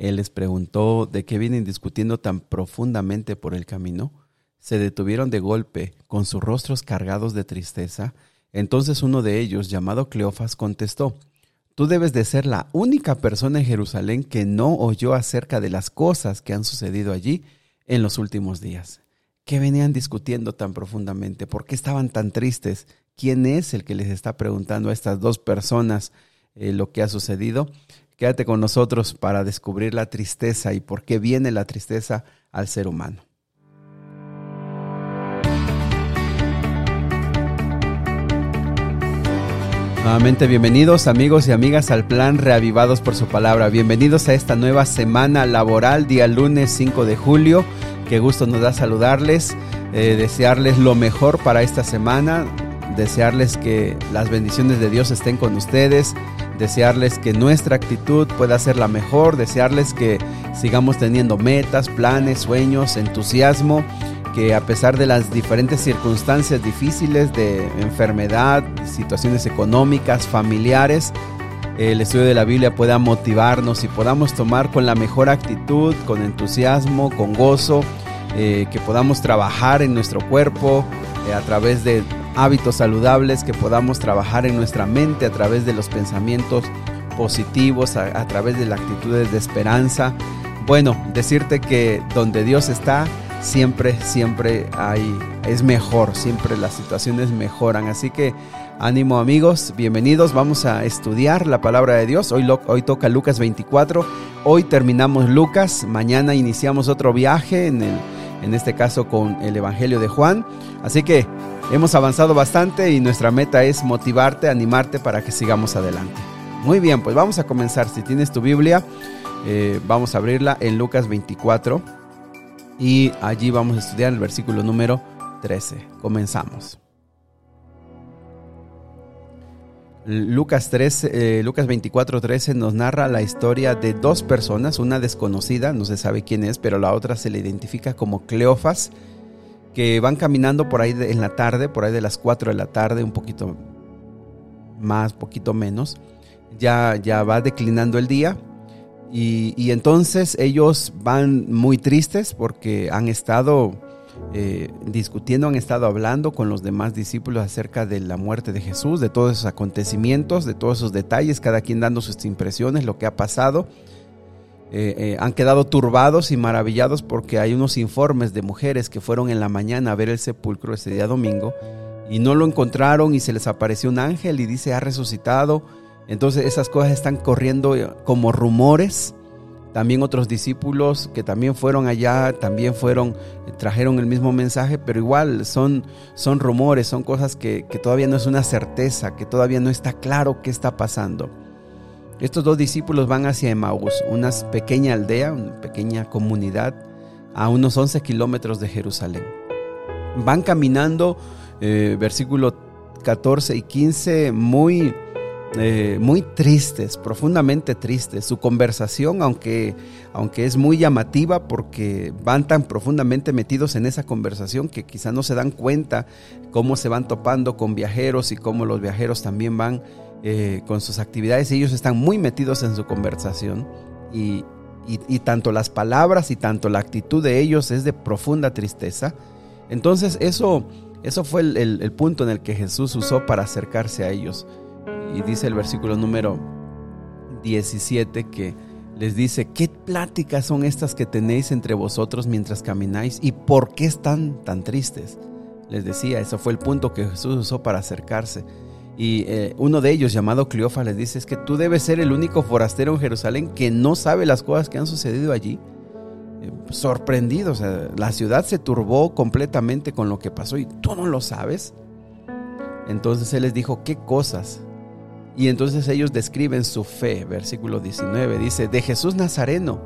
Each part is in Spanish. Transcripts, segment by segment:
Él les preguntó de qué vienen discutiendo tan profundamente por el camino. Se detuvieron de golpe, con sus rostros cargados de tristeza. Entonces uno de ellos, llamado Cleofas, contestó, Tú debes de ser la única persona en Jerusalén que no oyó acerca de las cosas que han sucedido allí en los últimos días. ¿Qué venían discutiendo tan profundamente? ¿Por qué estaban tan tristes? ¿Quién es el que les está preguntando a estas dos personas eh, lo que ha sucedido? Quédate con nosotros para descubrir la tristeza y por qué viene la tristeza al ser humano. Nuevamente bienvenidos amigos y amigas al plan Reavivados por su palabra. Bienvenidos a esta nueva semana laboral, día lunes 5 de julio. Qué gusto nos da saludarles, eh, desearles lo mejor para esta semana, desearles que las bendiciones de Dios estén con ustedes, desearles que nuestra actitud pueda ser la mejor, desearles que sigamos teniendo metas, planes, sueños, entusiasmo, que a pesar de las diferentes circunstancias difíciles de enfermedad, situaciones económicas, familiares, el estudio de la Biblia pueda motivarnos y podamos tomar con la mejor actitud, con entusiasmo, con gozo, eh, que podamos trabajar en nuestro cuerpo eh, a través de hábitos saludables, que podamos trabajar en nuestra mente a través de los pensamientos positivos, a, través de las actitudes de esperanza. Bueno, decirte que donde Dios está, siempre, siempre hay, es mejor, siempre las situaciones mejoran. Así que ánimo amigos, bienvenidos, vamos a estudiar la palabra de Dios. Hoy, hoy toca Lucas 24, hoy terminamos Lucas, mañana iniciamos otro viaje, en, el, en este caso con el Evangelio de Juan. Así que hemos avanzado bastante y nuestra meta es motivarte, animarte para que sigamos adelante. Muy bien, pues vamos a comenzar. Si tienes tu Biblia, eh, vamos a abrirla en Lucas 24 y allí vamos a estudiar el versículo número 13. Comenzamos. Lucas, 13, eh, Lucas 24, 13 nos narra la historia de dos personas, una desconocida, no se sabe quién es, pero la otra se le identifica como Cleofas, que van caminando por ahí en la tarde, por ahí de las 4 de la tarde, un poquito más, poquito menos. Ya, ya va declinando el día y, entonces ellos van muy tristes porque han estado eh, discutiendo, han estado hablando con los demás discípulos acerca de la muerte de Jesús, de todos esos acontecimientos, de todos esos detalles, cada quien dando sus impresiones, lo que ha pasado. Eh, eh, han quedado turbados y maravillados porque hay unos informes de mujeres que fueron en la mañana a ver el sepulcro ese día domingo y no lo encontraron y se les apareció un ángel y dice ha resucitado entonces esas cosas están corriendo como rumores. También otros discípulos que también fueron allá, también fueron, trajeron el mismo mensaje, pero igual son, son rumores, son cosas que todavía no es una certeza, que todavía no está claro qué está pasando. Estos dos discípulos van hacia Emaús, una pequeña aldea, una pequeña comunidad a unos 11 kilómetros de Jerusalén. Van caminando, eh, versículo 14 y 15, muy eh, muy tristes, profundamente tristes. Su conversación, aunque, aunque es muy llamativa porque van tan profundamente metidos en esa conversación que quizá no se dan cuenta cómo se van topando con viajeros y cómo los viajeros también van eh, con sus actividades. Ellos están muy metidos en su conversación y, tanto las palabras y tanto la actitud de ellos es de profunda tristeza. Entonces eso, eso fue el punto en el que Jesús usó para acercarse a ellos y dice el versículo número 17 que les dice, ¿qué pláticas son estas que tenéis entre vosotros mientras camináis y por qué están tan tristes? Les decía, eso fue el punto que Jesús usó para acercarse. Y eh, uno de ellos, llamado Cleofa, les dice, es que tú debes ser el único forastero en Jerusalén que no sabe las cosas que han sucedido allí. Eh, sorprendido, o sea, la ciudad se turbó completamente con lo que pasó y tú no lo sabes. Entonces él les dijo, ¿qué cosas? Y entonces ellos describen su fe, versículo 19, dice, de Jesús Nazareno.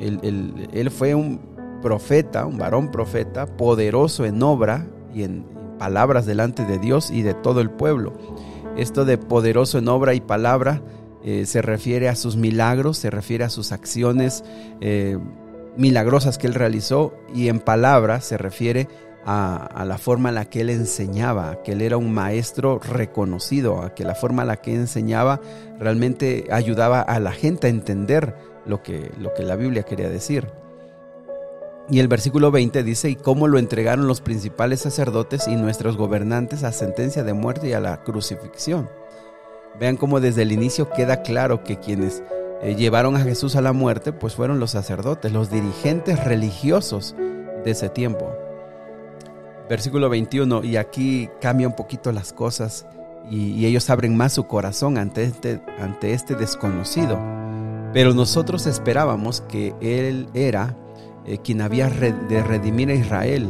Él, fue un profeta, un varón profeta, poderoso en obra y en palabras delante de Dios y de todo el pueblo. Esto de poderoso en obra y palabra eh, se refiere a sus milagros, se refiere a sus acciones eh, milagrosas que él realizó y en palabra se refiere a la forma en la que él enseñaba, que él era un maestro reconocido, a que la forma en la que enseñaba realmente ayudaba a la gente a entender lo que, lo que la Biblia quería decir. Y el versículo 20 dice, y cómo lo entregaron los principales sacerdotes y nuestros gobernantes a sentencia de muerte y a la crucifixión. Vean cómo desde el inicio queda claro que quienes eh, llevaron a Jesús a la muerte, pues fueron los sacerdotes, los dirigentes religiosos de ese tiempo. Versículo 21, y aquí cambia un poquito las cosas y, ellos abren más su corazón este, ante este desconocido. Pero nosotros esperábamos que Él era eh, quien había de redimir a Israel.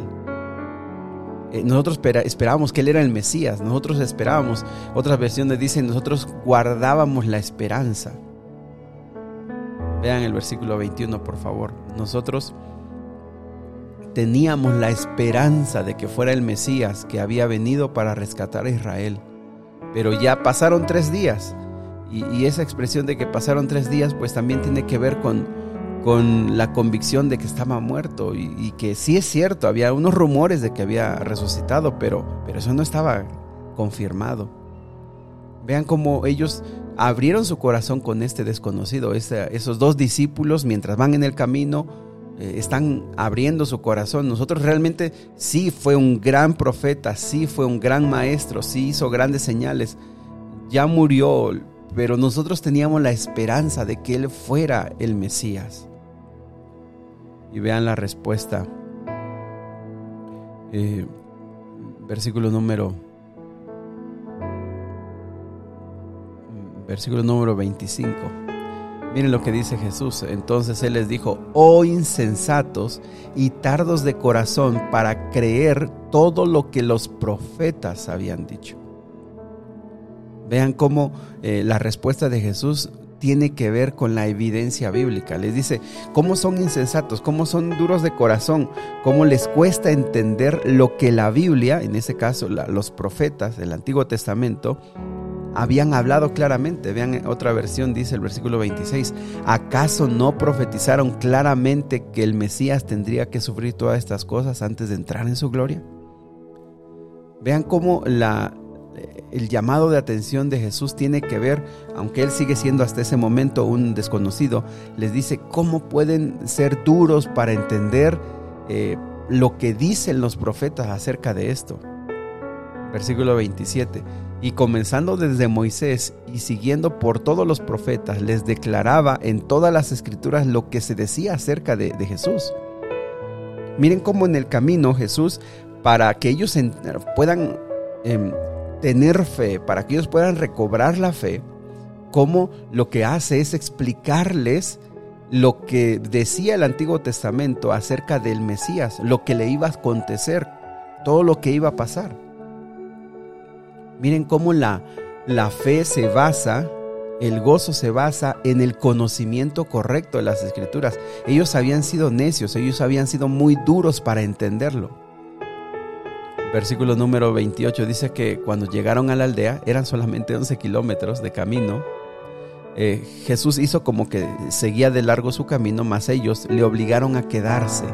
Eh, nosotros esperábamos que Él era el Mesías, nosotros esperábamos, otras versiones dicen, nosotros guardábamos la esperanza. Vean el versículo 21, por favor. Nosotros teníamos la esperanza de que fuera el Mesías que había venido para rescatar a Israel. Pero ya pasaron tres días. Y, esa expresión de que pasaron tres días, pues también tiene que ver con, con la convicción de que estaba muerto. Y, que sí es cierto, había unos rumores de que había resucitado, pero, pero eso no estaba confirmado. Vean cómo ellos abrieron su corazón con este desconocido. esos dos discípulos, mientras van en el camino, eh, están abriendo su corazón. Nosotros realmente sí fue un gran profeta, sí fue un gran maestro, sí hizo grandes señales. Ya murió, pero nosotros teníamos la esperanza de que Él fuera el Mesías. Y vean la respuesta. Eh, versículo número versículo número 25. Miren lo que dice Jesús. Entonces Él les dijo, oh insensatos y tardos de corazón para creer todo lo que los profetas habían dicho. Vean cómo eh, la respuesta de Jesús tiene que ver con la evidencia bíblica. Les dice, ¿cómo son insensatos? ¿Cómo son duros de corazón? ¿Cómo les cuesta entender lo que la Biblia, en ese caso los profetas del Antiguo Testamento, habían hablado claramente. Vean, otra versión dice el versículo 26, ¿acaso no profetizaron claramente que el Mesías tendría que sufrir todas estas cosas antes de entrar en su gloria? Vean cómo la, el llamado de atención de Jesús tiene que ver, aunque él sigue siendo hasta ese momento un desconocido, les dice cómo pueden ser duros para entender eh, lo que dicen los profetas acerca de esto. Versículo 27 y comenzando desde Moisés y siguiendo por todos los profetas, les declaraba en todas las escrituras lo que se decía acerca de, Jesús. Miren cómo en el camino Jesús, para que ellos puedan em, tener fe, para que ellos puedan recobrar la fe, como lo que hace es explicarles lo que decía el Antiguo Testamento acerca del Mesías, lo que le iba a acontecer, todo lo que iba a pasar. Miren cómo la, la fe se basa, el gozo se basa en el conocimiento correcto de las escrituras. Ellos habían sido necios, ellos habían sido muy duros para entenderlo. Versículo número 28 dice que cuando llegaron a la aldea eran solamente 11 kilómetros de camino. Eh, Jesús hizo como que seguía de largo su camino, mas ellos le obligaron a quedarse,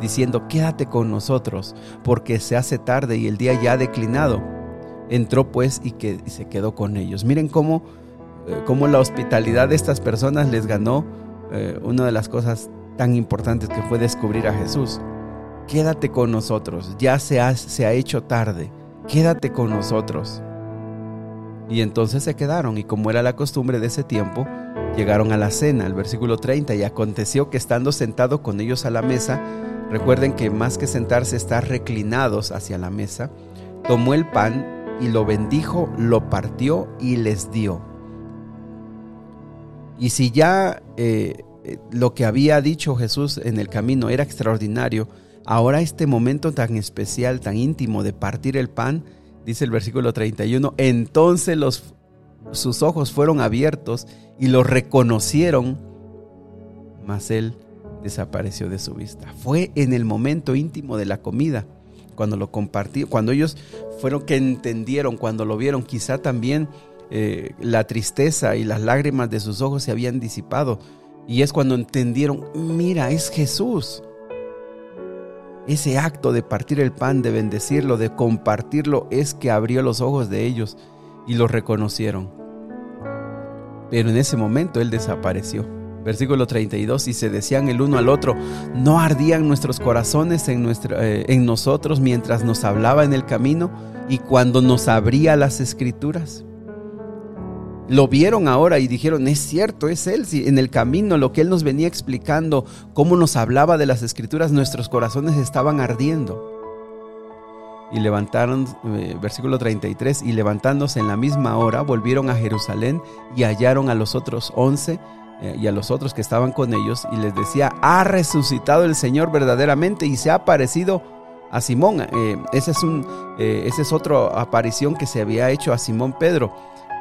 diciendo, quédate con nosotros, porque se hace tarde y el día ya ha declinado. Entró pues y, que, se quedó con ellos. Miren cómo, eh, cómo, la hospitalidad de estas personas les ganó eh, una de las cosas tan importantes que fue descubrir a Jesús. Quédate con nosotros, ya se ha, se ha hecho tarde, quédate con nosotros. Y entonces se quedaron y como era la costumbre de ese tiempo, llegaron a la cena, el versículo 30, y aconteció que estando sentado con ellos a la mesa, recuerden que más que sentarse, estar reclinados hacia la mesa, tomó el pan y lo bendijo, lo partió y les dio. Y si ya eh, eh, lo que había dicho Jesús en el camino era extraordinario, ahora este momento tan especial, tan íntimo de partir el pan, dice el versículo 31, entonces los, sus ojos fueron abiertos y lo reconocieron, mas él desapareció de su vista. Fue en el momento íntimo de la comida cuando lo compartí, cuando ellos fueron que entendieron, cuando lo vieron, quizá también eh, la tristeza y las lágrimas de sus ojos se habían disipado. Y es cuando entendieron, mira, es Jesús. Ese acto de partir el pan, de bendecirlo, de compartirlo, es que abrió los ojos de ellos y lo reconocieron. Pero en ese momento Él desapareció. Versículo 32, y se decían el uno al otro, ¿no ardían nuestros corazones en, eh, en nosotros mientras nos hablaba en el camino y cuando nos abría las escrituras? Lo vieron ahora y dijeron, es cierto, es Él. Si en el camino lo que Él nos venía explicando, cómo nos hablaba de las escrituras, nuestros corazones estaban ardiendo. Y levantaron, eh, versículo 33, y levantándose en la misma hora, volvieron a Jerusalén y hallaron a los otros once eh, y a los otros que estaban con ellos y les decía, ha resucitado el Señor verdaderamente y se ha aparecido a Simón. Eh, es, un, esa es otra aparición que se había hecho a Simón Pedro.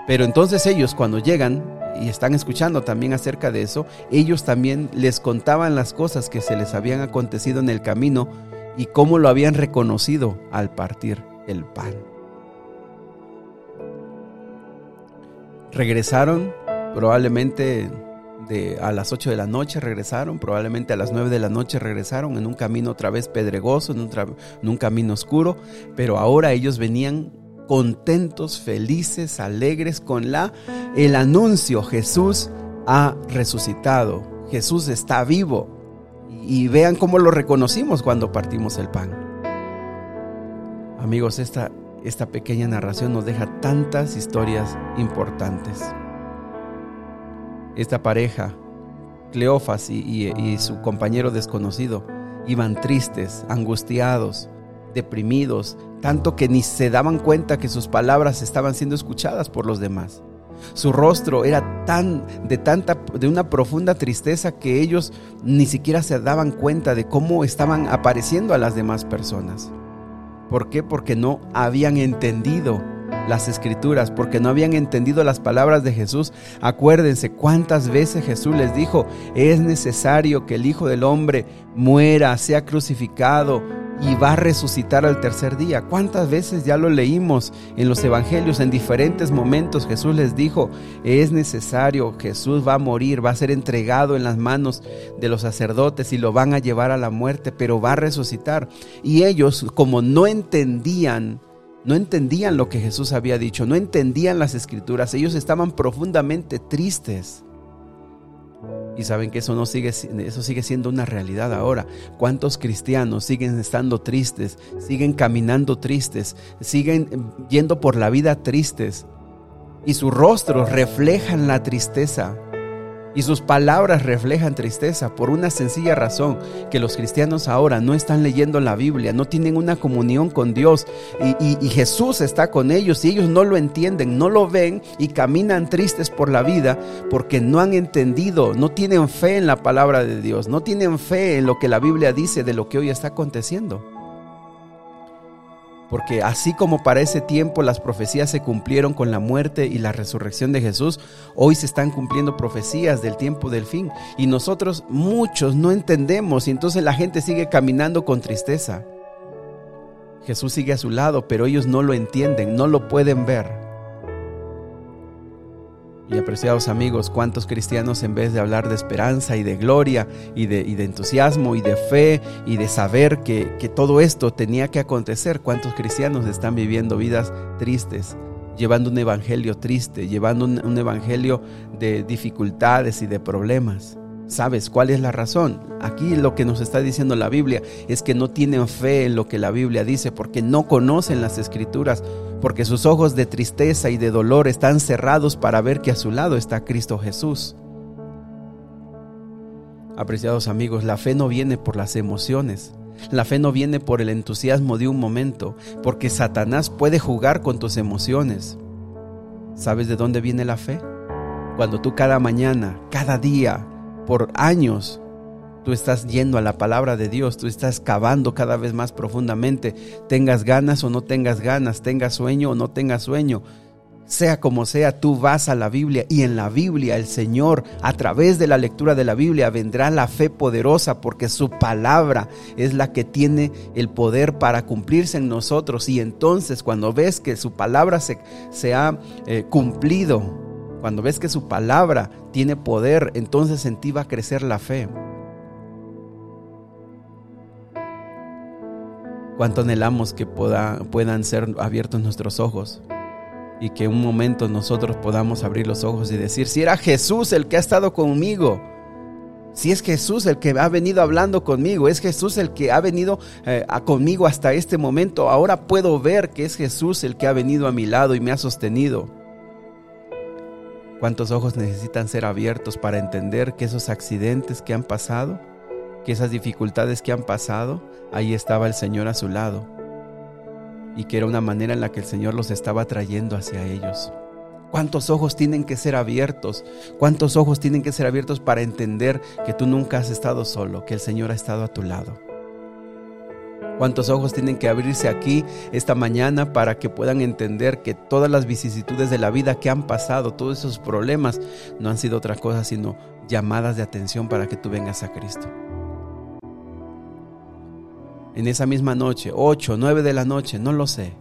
Pero entonces ellos cuando llegan y están escuchando también acerca de eso, ellos también les contaban las cosas que se les habían acontecido en el camino y cómo lo habían reconocido al partir el pan. Regresaron probablemente a las 8 de la noche regresaron, probablemente a las 9 de la noche regresaron en un camino otra vez pedregoso, en un camino oscuro, pero ahora ellos venían contentos, felices, alegres con la el anuncio Jesús ha resucitado, Jesús está vivo. Y vean cómo lo reconocimos cuando partimos el pan. Amigos, esta, esta pequeña narración nos deja tantas historias importantes. Esta pareja, Cleofas y su compañero desconocido, iban tristes, angustiados, deprimidos, tanto que ni se daban cuenta que sus palabras estaban siendo escuchadas por los demás. Su rostro era tan de tanta de una profunda tristeza que ellos ni siquiera se daban cuenta de cómo estaban apareciendo a las demás personas. ¿Por qué? Porque no habían entendido las escrituras, porque no habían entendido las palabras de Jesús. Acuérdense cuántas veces Jesús les dijo, es necesario que el Hijo del Hombre muera, sea crucificado, y va a resucitar al tercer día. ¿Cuántas veces ya lo leímos en los evangelios? En diferentes momentos Jesús les dijo, es necesario, Jesús va a morir, va a ser entregado en las manos de los sacerdotes y lo van a llevar a la muerte, pero va a resucitar. Y ellos, como no entendían, no entendían lo que Jesús había dicho, no entendían las escrituras, ellos estaban profundamente tristes. Y saben que eso no sigue, eso sigue siendo una realidad ahora. ¿Cuántos cristianos siguen estando tristes, siguen caminando tristes, siguen yendo por la vida tristes? Y sus rostros reflejan la tristeza. Y sus palabras reflejan tristeza por una sencilla razón, que los cristianos ahora no están leyendo la Biblia, no tienen una comunión con Dios y, Jesús está con ellos y ellos no lo entienden, no lo ven y caminan tristes por la vida porque no han entendido, no tienen fe en la palabra de Dios, no tienen fe en lo que la Biblia dice de lo que hoy está aconteciendo. Porque así como para ese tiempo las profecías se cumplieron con la muerte y la resurrección de Jesús, hoy se están cumpliendo profecías del tiempo del fin. Y nosotros muchos no entendemos y entonces la gente sigue caminando con tristeza. Jesús sigue a su lado, pero ellos no lo entienden, no lo pueden ver. Y apreciados amigos, cuántos cristianos en vez de hablar de esperanza y de gloria y de, de entusiasmo y de fe y de saber que, todo esto tenía que acontecer, cuántos cristianos están viviendo vidas tristes, llevando un evangelio triste, llevando un evangelio de dificultades y de problemas. ¿Sabes cuál es la razón? Aquí lo que nos está diciendo la Biblia es que no tienen fe en lo que la Biblia dice porque no conocen las escrituras, porque sus ojos de tristeza y de dolor están cerrados para ver que a su lado está Cristo Jesús. Apreciados amigos, la fe no viene por las emociones. La fe no viene por el entusiasmo de un momento, porque Satanás puede jugar con tus emociones. ¿Sabes de dónde viene la fe? Cuando tú cada mañana, cada día, por años tú estás yendo a la palabra de Dios, tú estás cavando cada vez más profundamente, tengas ganas o no tengas ganas, tengas sueño o no tengas sueño. Sea como sea, tú vas a la Biblia y en la Biblia el Señor, a través de la lectura de la Biblia, vendrá la fe poderosa porque su palabra es la que tiene el poder para cumplirse en nosotros. Y entonces cuando ves que su palabra se, se ha eh, cumplido, cuando ves que su palabra tiene poder, entonces en ti va a crecer la fe. Cuánto anhelamos que puedan ser abiertos nuestros ojos y que un momento nosotros podamos abrir los ojos y decir, si era Jesús el que ha estado conmigo, Si es Jesús el que ha venido hablando conmigo, es Jesús el que ha venido eh, conmigo hasta este momento, ahora puedo ver que es Jesús el que ha venido a mi lado y me ha sostenido. ¿Cuántos ojos necesitan ser abiertos para entender que esos accidentes que han pasado, que esas dificultades que han pasado, ahí estaba el Señor a su lado? Y que era una manera en la que el Señor los estaba trayendo hacia ellos. ¿Cuántos ojos tienen que ser abiertos? ¿Cuántos ojos tienen que ser abiertos para entender que tú nunca has estado solo, que el Señor ha estado a tu lado? ¿Cuántos ojos tienen que abrirse aquí esta mañana para que puedan entender que todas las vicisitudes de la vida que han pasado, todos esos problemas, no han sido otra cosa sino llamadas de atención para que tú vengas a Cristo? En esa misma noche, 8, 9 de la noche, no lo sé,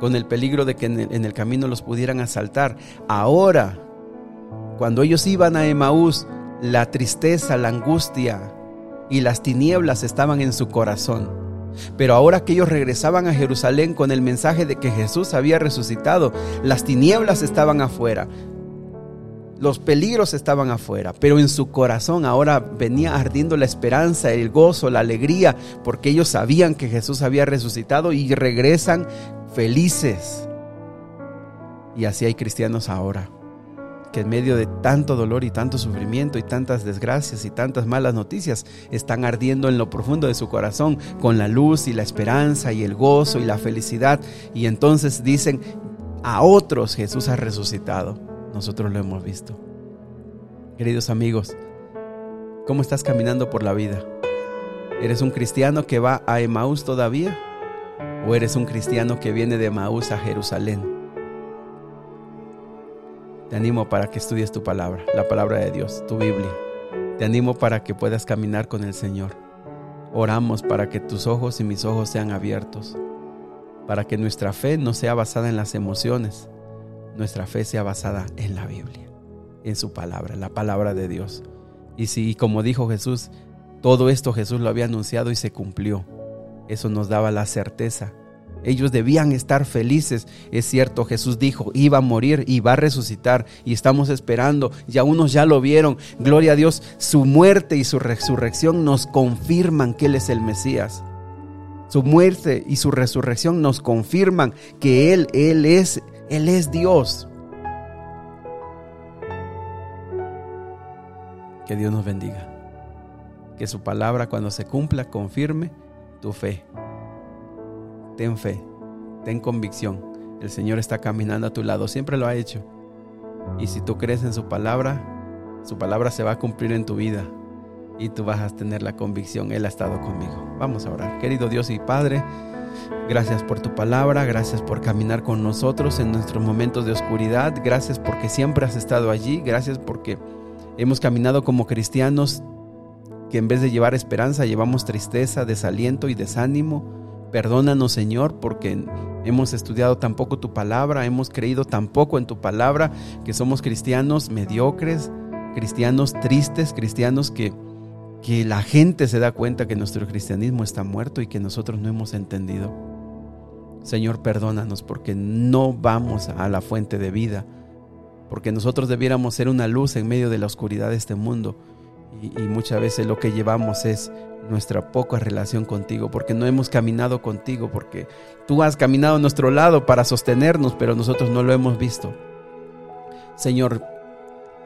con el peligro de que en el, camino los pudieran asaltar. Ahora, cuando ellos iban a Emaús, la tristeza, la angustia y las tinieblas estaban en su corazón. Pero ahora que ellos regresaban a Jerusalén con el mensaje de que Jesús había resucitado, las tinieblas estaban afuera. Los peligros estaban afuera, pero en su corazón ahora venía ardiendo la esperanza, el gozo, la alegría, porque ellos sabían que Jesús había resucitado y regresan felices. Y así hay cristianos ahora, que en medio de tanto dolor y tanto sufrimiento y tantas desgracias y tantas malas noticias, están ardiendo en lo profundo de su corazón con la luz y la esperanza y el gozo y la felicidad. Y entonces dicen, a otros Jesús ha resucitado. Nosotros lo hemos visto. Queridos amigos, ¿cómo estás caminando por la vida? ¿Eres un cristiano que va a Emaús todavía? ¿O eres un cristiano que viene de Maús a Jerusalén? Te animo para que estudies tu palabra, la palabra de Dios, tu Biblia. Te animo para que puedas caminar con el Señor. Oramos para que tus ojos y mis ojos sean abiertos, para que nuestra fe no sea basada en las emociones, nuestra fe sea basada en la Biblia, en su palabra, la palabra de Dios. Y si, como dijo Jesús, todo esto Jesús lo había anunciado y se cumplió. Eso nos daba la certeza. Ellos debían estar felices. Es cierto, Jesús dijo, iba a morir y va a resucitar. Y estamos esperando. Ya unos ya lo vieron. Gloria a Dios. Su muerte y su resurrección nos confirman que Él es el Mesías. Su muerte y su resurrección nos confirman que Él, Él es, Él es Dios. Que Dios nos bendiga. Que su palabra cuando se cumpla confirme tu fe. Ten fe, ten convicción. El Señor está caminando a tu lado, siempre lo ha hecho. Y si tú crees en su palabra, su palabra se va a cumplir en tu vida y tú vas a tener la convicción, Él ha estado conmigo. Vamos a orar. Querido Dios y Padre, gracias por tu palabra, gracias por caminar con nosotros en nuestros momentos de oscuridad, gracias porque siempre has estado allí, gracias porque hemos caminado como cristianos que en vez de llevar esperanza llevamos tristeza, desaliento y desánimo. Perdónanos Señor porque hemos estudiado tan poco tu palabra, hemos creído tan poco en tu palabra, que somos cristianos mediocres, cristianos tristes, cristianos que, que la gente se da cuenta que nuestro cristianismo está muerto y que nosotros no hemos entendido. Señor, perdónanos porque no vamos a la fuente de vida, porque nosotros debiéramos ser una luz en medio de la oscuridad de este mundo y, muchas veces lo que llevamos es nuestra poca relación contigo, porque no hemos caminado contigo, porque tú has caminado a nuestro lado para sostenernos, pero nosotros no lo hemos visto. Señor,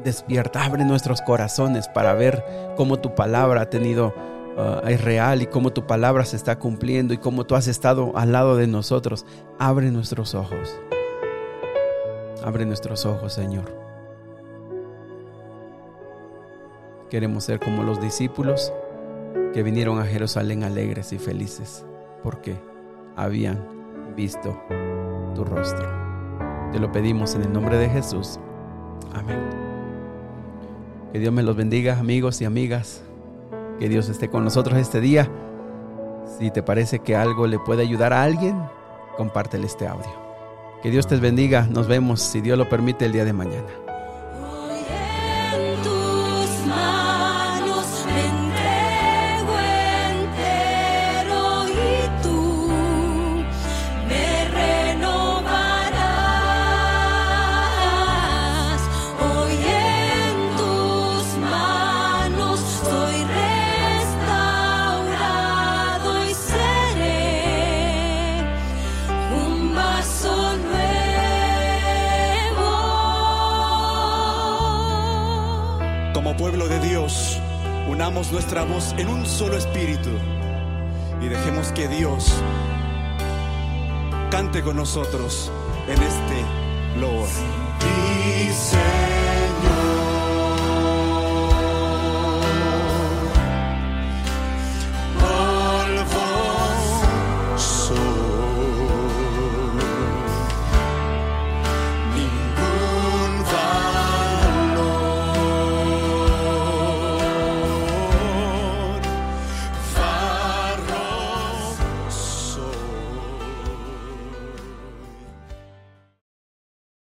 despierta, abre nuestros corazones para ver cómo tu palabra ha tenido, uh, es real y cómo tu palabra se está cumpliendo y cómo tú has estado al lado de nosotros. Abre nuestros ojos. Abre nuestros ojos, Señor. Queremos ser como los discípulos que vinieron a Jerusalén alegres y felices porque habían visto tu rostro. Te lo pedimos en el nombre de Jesús. Amén. Que Dios me los bendiga, amigos y amigas. Que Dios esté con nosotros este día. Si te parece que algo le puede ayudar a alguien, compártele este audio. Que Dios te bendiga. Nos vemos, si Dios lo permite, el día de mañana. Unamos nuestra voz en un solo espíritu y dejemos que Dios cante con nosotros en este loor.